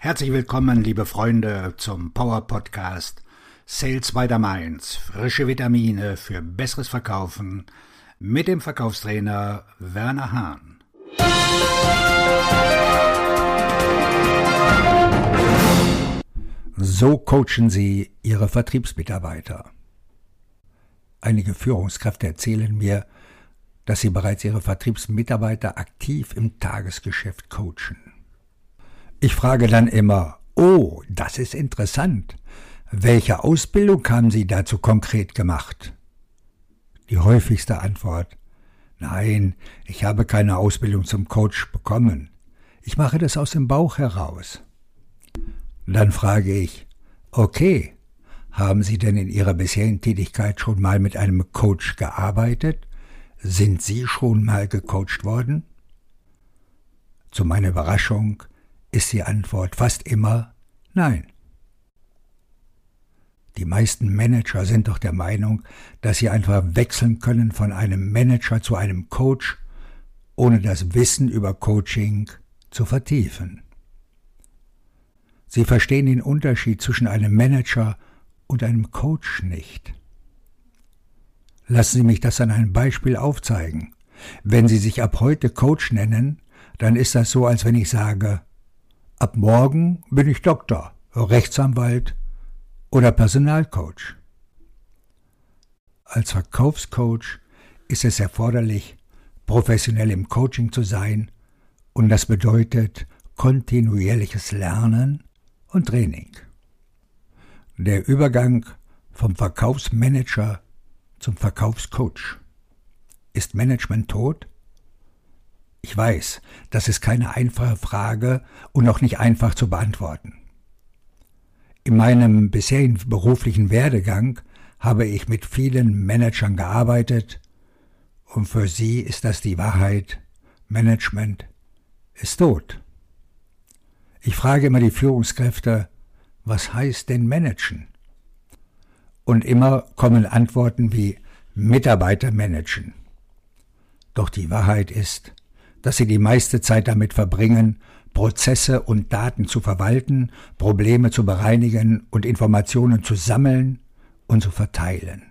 Herzlich willkommen, liebe Freunde, zum Power Podcast Sales by the Mainz. Frische Vitamine für besseres Verkaufen mit dem Verkaufstrainer Werner Hahn. So coachen Sie Ihre Vertriebsmitarbeiter. Einige Führungskräfte erzählen mir, dass sie bereits ihre Vertriebsmitarbeiter aktiv im Tagesgeschäft coachen. Ich frage dann immer, oh, das ist interessant. Welche Ausbildung haben Sie dazu konkret gemacht? Die häufigste Antwort, nein, ich habe keine Ausbildung zum Coach bekommen. Ich mache das aus dem Bauch heraus. Dann frage ich, okay, haben Sie denn in Ihrer bisherigen Tätigkeit schon mal mit einem Coach gearbeitet? Sind Sie schon mal gecoacht worden? Zu meiner Überraschung ist die Antwort fast immer Nein. Die meisten Manager sind doch der Meinung, dass sie einfach wechseln können von einem Manager zu einem Coach, ohne das Wissen über Coaching zu vertiefen. Sie verstehen den Unterschied zwischen einem Manager und einem Coach nicht. Lassen Sie mich das an einem Beispiel aufzeigen. Wenn Sie sich ab heute Coach nennen, dann ist das so, als wenn ich sage, Ab morgen bin ich Doktor, Rechtsanwalt oder Personalcoach. Als Verkaufscoach ist es erforderlich, professionell im Coaching zu sein und das bedeutet kontinuierliches Lernen und Training. Der Übergang vom Verkaufsmanager zum Verkaufscoach. Ist Management tot? Ich weiß, das ist keine einfache Frage und auch nicht einfach zu beantworten. In meinem bisherigen beruflichen Werdegang habe ich mit vielen Managern gearbeitet und für sie ist das die Wahrheit. Management ist tot. Ich frage immer die Führungskräfte, was heißt denn managen? Und immer kommen Antworten wie Mitarbeiter managen. Doch die Wahrheit ist, dass sie die meiste Zeit damit verbringen, Prozesse und Daten zu verwalten, Probleme zu bereinigen und Informationen zu sammeln und zu verteilen.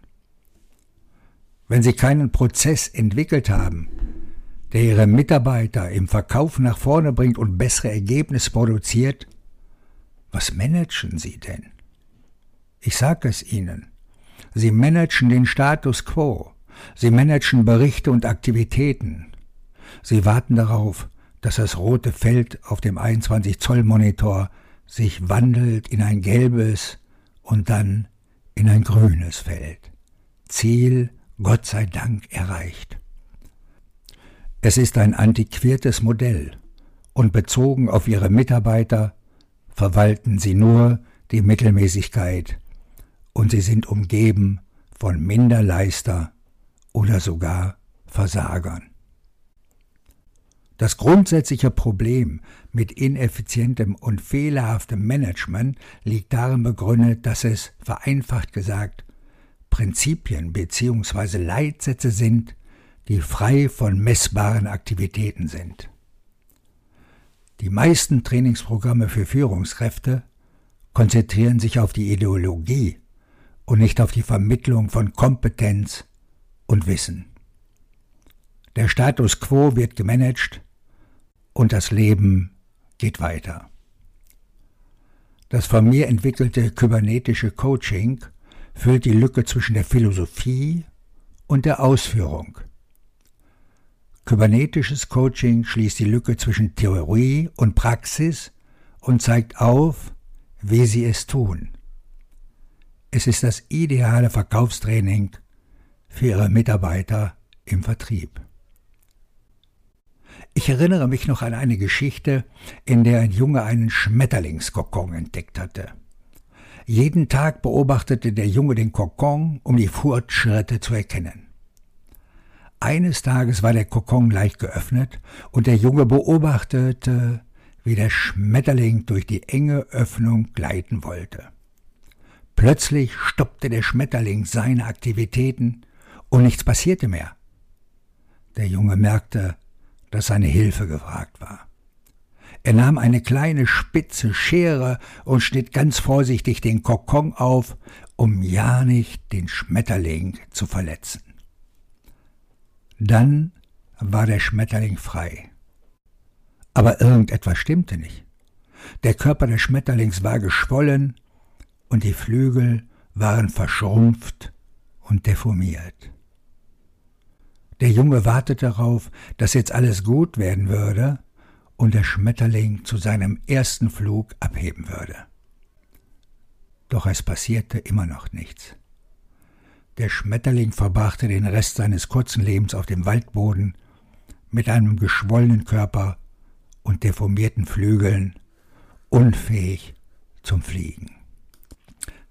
Wenn Sie keinen Prozess entwickelt haben, der Ihre Mitarbeiter im Verkauf nach vorne bringt und bessere Ergebnisse produziert, was managen Sie denn? Ich sage es Ihnen. Sie managen den Status quo. Sie managen Berichte und Aktivitäten. Sie warten darauf, dass das rote Feld auf dem 21 Zoll Monitor sich wandelt in ein gelbes und dann in ein grünes Feld. Ziel, Gott sei Dank, erreicht. Es ist ein antiquiertes Modell und bezogen auf ihre Mitarbeiter verwalten sie nur die Mittelmäßigkeit und sie sind umgeben von Minderleister oder sogar Versagern. Das grundsätzliche Problem mit ineffizientem und fehlerhaftem Management liegt darin begründet, dass es, vereinfacht gesagt, Prinzipien bzw. Leitsätze sind, die frei von messbaren Aktivitäten sind. Die meisten Trainingsprogramme für Führungskräfte konzentrieren sich auf die Ideologie und nicht auf die Vermittlung von Kompetenz und Wissen. Der Status quo wird gemanagt, und das Leben geht weiter. Das von mir entwickelte kybernetische Coaching füllt die Lücke zwischen der Philosophie und der Ausführung. Kybernetisches Coaching schließt die Lücke zwischen Theorie und Praxis und zeigt auf, wie sie es tun. Es ist das ideale Verkaufstraining für Ihre Mitarbeiter im Vertrieb. Ich erinnere mich noch an eine Geschichte, in der ein Junge einen Schmetterlingskokon entdeckt hatte. Jeden Tag beobachtete der Junge den Kokon, um die Fortschritte zu erkennen. Eines Tages war der Kokon leicht geöffnet und der Junge beobachtete, wie der Schmetterling durch die enge Öffnung gleiten wollte. Plötzlich stoppte der Schmetterling seine Aktivitäten und nichts passierte mehr. Der Junge merkte, dass seine Hilfe gefragt war. Er nahm eine kleine spitze Schere und schnitt ganz vorsichtig den Kokon auf, um ja nicht den Schmetterling zu verletzen. Dann war der Schmetterling frei. Aber irgendetwas stimmte nicht. Der Körper des Schmetterlings war geschwollen und die Flügel waren verschrumpft und deformiert. Der Junge wartete darauf, dass jetzt alles gut werden würde und der Schmetterling zu seinem ersten Flug abheben würde. Doch es passierte immer noch nichts. Der Schmetterling verbrachte den Rest seines kurzen Lebens auf dem Waldboden mit einem geschwollenen Körper und deformierten Flügeln, unfähig zum Fliegen.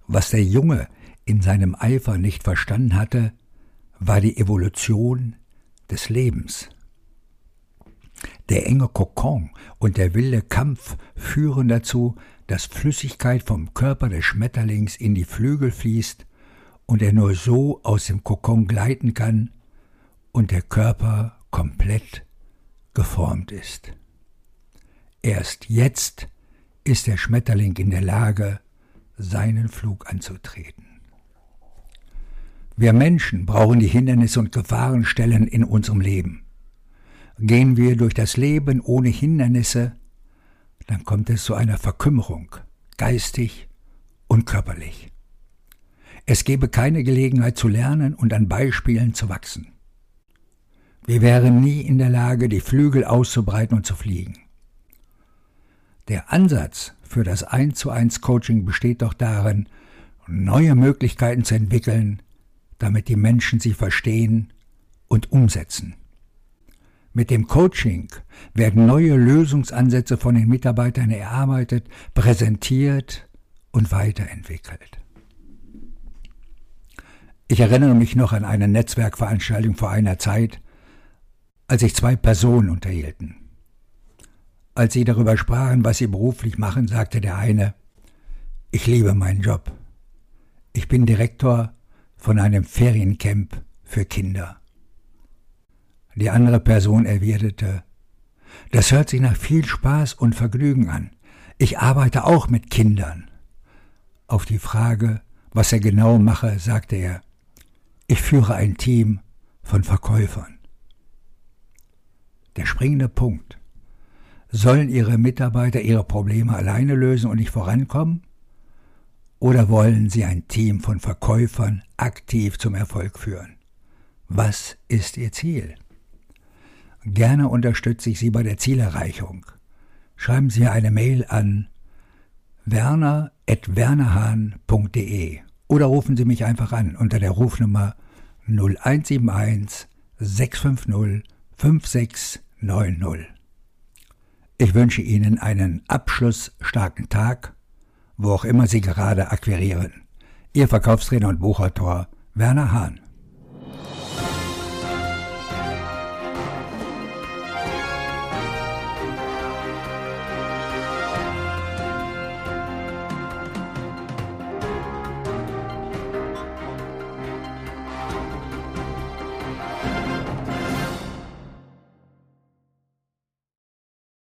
Was der Junge in seinem Eifer nicht verstanden hatte, war die Evolution des Lebens. Der enge Kokon und der wilde Kampf führen dazu, dass Flüssigkeit vom Körper des Schmetterlings in die Flügel fließt und er nur so aus dem Kokon gleiten kann und der Körper komplett geformt ist. Erst jetzt ist der Schmetterling in der Lage, seinen Flug anzutreten. Wir Menschen brauchen die Hindernisse und Gefahrenstellen in unserem Leben. Gehen wir durch das Leben ohne Hindernisse, dann kommt es zu einer Verkümmerung, geistig und körperlich. Es gäbe keine Gelegenheit zu lernen und an Beispielen zu wachsen. Wir wären nie in der Lage, die Flügel auszubreiten und zu fliegen. Der Ansatz für das 1 zu 1 Coaching besteht doch darin, neue Möglichkeiten zu entwickeln, damit die Menschen sie verstehen und umsetzen. Mit dem Coaching werden neue Lösungsansätze von den Mitarbeitern erarbeitet, präsentiert und weiterentwickelt. Ich erinnere mich noch an eine Netzwerkveranstaltung vor einer Zeit, als sich zwei Personen unterhielten. Als sie darüber sprachen, was sie beruflich machen, sagte der eine, ich liebe meinen Job. Ich bin Direktor von einem Feriencamp für Kinder. Die andere Person erwiderte, das hört sich nach viel Spaß und Vergnügen an. Ich arbeite auch mit Kindern. Auf die Frage, was er genau mache, sagte er, ich führe ein Team von Verkäufern. Der springende Punkt. Sollen Ihre Mitarbeiter ihre Probleme alleine lösen und nicht vorankommen? Oder wollen Sie ein Team von Verkäufern aktiv zum Erfolg führen? Was ist Ihr Ziel? Gerne unterstütze ich Sie bei der Zielerreichung. Schreiben Sie eine Mail an werner.wernerhahn.de oder rufen Sie mich einfach an unter der Rufnummer 0171 650 5690. Ich wünsche Ihnen einen abschlussstarken Tag, wo auch immer Sie gerade akquirieren. Ihr Verkaufstrainer und Buchautor Werner Hahn.